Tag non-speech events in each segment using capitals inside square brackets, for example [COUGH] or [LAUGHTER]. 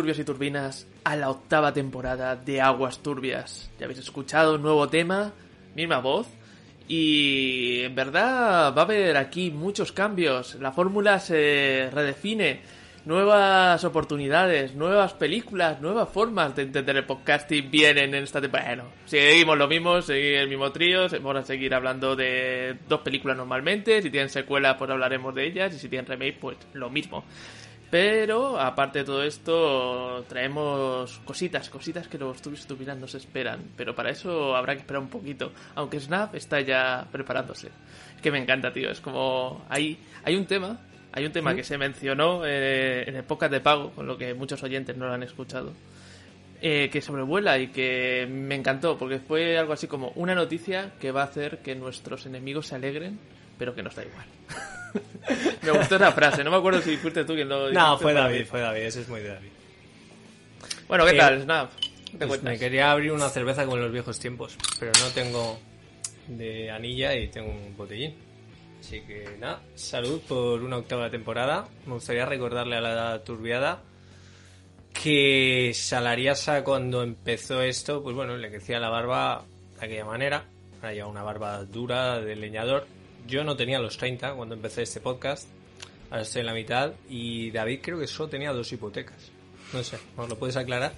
Turbios y turbinas a la octava temporada de Aguas Turbias. Ya habéis escuchado un nuevo tema, misma voz, y en verdad va a haber aquí muchos cambios. La fórmula se redefine, nuevas oportunidades, nuevas películas, nuevas formas de entender el podcasting vienen en esta temporada. Bueno, seguimos lo mismo, seguimos el mismo trío, vamos a seguir hablando de dos películas normalmente. Si tienen secuela, pues hablaremos de ellas, y si tienen remake, pues lo mismo. Pero, aparte de todo esto, traemos cositas, cositas que los tubis y nos esperan. Pero para eso habrá que esperar un poquito. Aunque Snap está ya preparándose. Es que me encanta, tío. Es como... Hay, hay un tema, hay un tema que se mencionó eh, en el podcast de pago, con lo que muchos oyentes no lo han escuchado. eh, que sobrevuela y que me encantó, porque fue algo así como una noticia que va a hacer que nuestros enemigos se alegren, pero que nos da igual. [LAUGHS] [LAUGHS] me gustó esa frase, no me acuerdo si fuiste tú quien lo No, dijiste, fue pero- David, fue David, ese es muy de David. Bueno, ¿qué Eh, tal, Snap? ¿Qué te Pues me quería abrir una cerveza como en los viejos tiempos, pero no tengo de anilla y tengo un botellín. Así que nada, salud por una octava temporada. Me gustaría recordarle a la turbiada que Salariasa cuando empezó esto, pues bueno, le crecía la barba de aquella manera. Ahora lleva una barba dura de leñador. Yo no tenía los 30 cuando empecé este podcast. Ahora estoy en la mitad. Y David creo que solo tenía dos hipotecas. No sé, ¿nos lo puedes aclarar?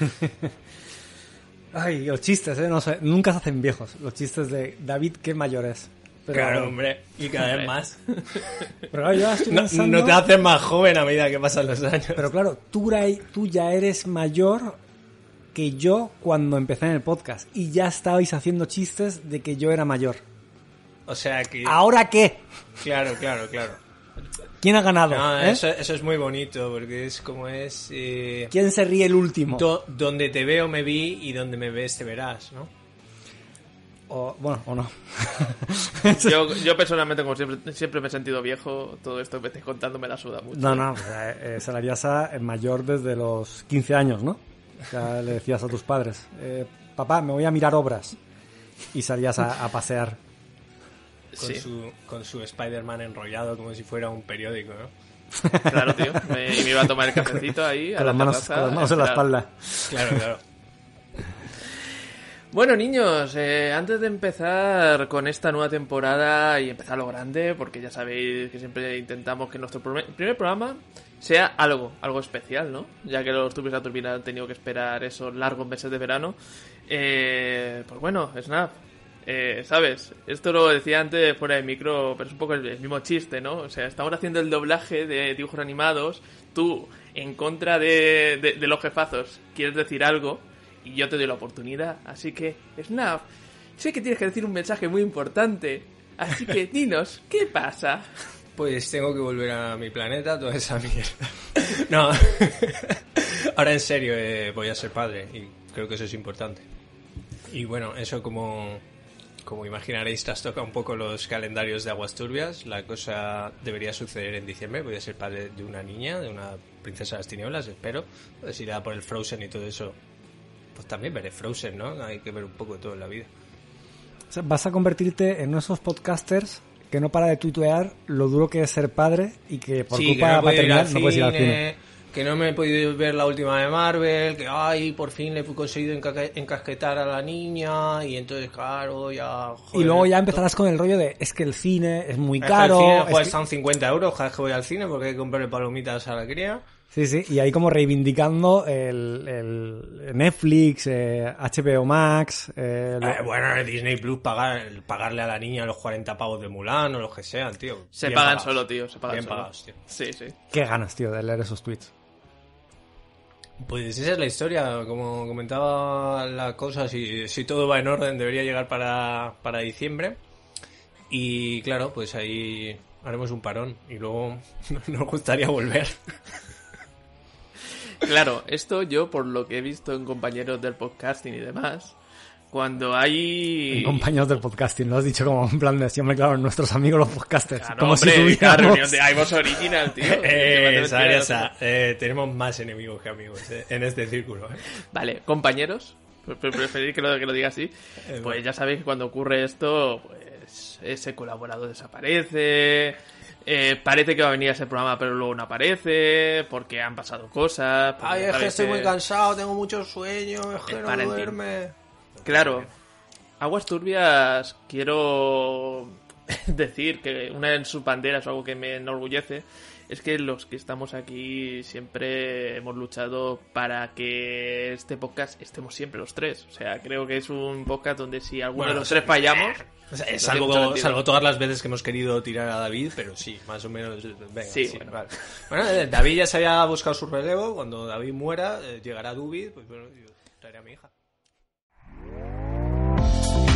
[LAUGHS] Ay, los chistes, ¿eh? No sé, nunca se hacen viejos. Los chistes de David, qué mayor es. Pero, Claro, hombre. Y cada vez más. [LAUGHS] Pero yo estoy No, pensando... no te haces más joven a medida que pasan los años. Pero claro, tú, Ray, tú ya eres mayor que yo cuando empecé en el podcast. Y ya estabais haciendo chistes de que yo era mayor. O sea que... ¿Ahora qué? Claro, claro, claro. ¿Quién ha ganado? No, eh? eso, eso es muy bonito porque es como es... eh, ¿Quién se ríe el último? do- donde te veo me vi y donde me ves te verás, ¿no? O, bueno, o no. [LAUGHS] Yo, yo personalmente, como siempre, siempre me he sentido viejo, todo esto que me estés contando me la suda mucho. No, no, eh, eh, Salariasa es mayor desde los 15 años, ¿no? Ya le decías a tus padres, eh, papá, me voy a mirar obras. Y salías a, a pasear. Con, Sí. su, con su Spider-Man enrollado como si fuera un periódico, ¿no? [LAUGHS] Claro, tío. Me, y me iba a tomar el cafecito ahí. a Con la las manos, terraza, con las manos en la espalda. Claro, claro. [LAUGHS] Bueno, niños, eh, antes de empezar con esta nueva temporada y empezar lo grande, porque ya sabéis que siempre intentamos que nuestro primer programa sea algo, algo especial, ¿no? Ya que los tubos de la turbina han tenido que esperar esos largos meses de verano. Eh, pues bueno, Snap, eh, ¿sabes? Esto lo decía antes fuera de micro, pero es un poco el, el mismo chiste, ¿no? O sea, estamos haciendo el doblaje de dibujos animados, tú, en contra de, de- de los jefazos, quieres decir algo, y yo te doy la oportunidad. Así que, Snap, sé que tienes que decir un mensaje muy importante. Así que, [LAUGHS] dinos, ¿qué pasa? Pues tengo que volver a mi planeta, toda esa mierda. [LAUGHS] No, [LAUGHS] ahora en serio, eh, voy a ser padre y creo que eso es importante. Y bueno, eso como, como imaginaréis, trastoca un poco los calendarios de aguas turbias. La cosa debería suceder en diciembre. Voy a ser padre de una niña, de una princesa de las tinieblas, espero. Pues irá por el Frozen y todo eso. Pues también veré Frozen, ¿no? Hay que ver un poco de todo en la vida. O sea, vas a convertirte en uno de esos podcasters que no para de tuitear lo duro que es ser padre y que por Sí, culpa no al no puedes ir al cine. Que no me he podido ver la última de Marvel, que ay, por fin le he conseguido enca- encasquetar a la niña y entonces, claro, ya... Y joder, luego ya empezarás con el rollo de es que el cine es muy Es que caro. el cine, es joder, que- están 50 euros cada vez que voy al cine porque hay que comprarle palomitas a la cría. Sí, sí, y ahí como reivindicando el, el Netflix, eh, HBO Max, eh, lo- Eh, bueno, en Disney Plus pagar, pagarle a la niña los 40 pavos de Mulan o los que sean, tío. Se Bien pagan pagados. solo, tío. Se pagan Bien solo. pagados, tío. Sí, sí. qué ganas, tío, de leer esos tweets. Pues esa es la historia. Como comentaba la cosa, si, si todo va en orden, debería llegar para, para diciembre. Y claro, pues ahí haremos un parón y luego [LAUGHS] nos gustaría volver. Claro, esto yo, por lo que he visto en compañeros del podcasting y demás, cuando hay... Compañeros del podcasting, lo has dicho como en plan de siempre, claro, nuestros amigos los podcasters. Claro, como hombre, si la tuviéramos... reunión de Original, tío. [LAUGHS] Eh, esa, esa, eh, tenemos más enemigos que amigos eh, en este círculo. eh. Vale, compañeros, pre- pre- preferir que lo, que lo diga así, pues ya sabéis que cuando ocurre esto, pues ese colaborador desaparece, eh, parece que va a venir a ese programa pero luego no aparece, porque han pasado cosas. Ay, es que estoy muy cansado, tengo mucho sueño, es que no duerme. Claro, Aguas Turbias, quiero [LAUGHS] decir que una de sus banderas o algo que me enorgullece es que los que estamos aquí siempre hemos luchado para que este podcast estemos siempre los tres. O sea, creo que es un podcast donde si alguno Bueno, de los tres fallamos, O sea, No salvo, todas las veces que hemos querido tirar a David, pero sí, más o menos. eh, Venga, Sí, sí, bueno. vale. Bueno, eh, David ya se había buscado su relevo. Cuando David muera, eh, llegará Dubi, pues bueno, yo traeré a mi hija.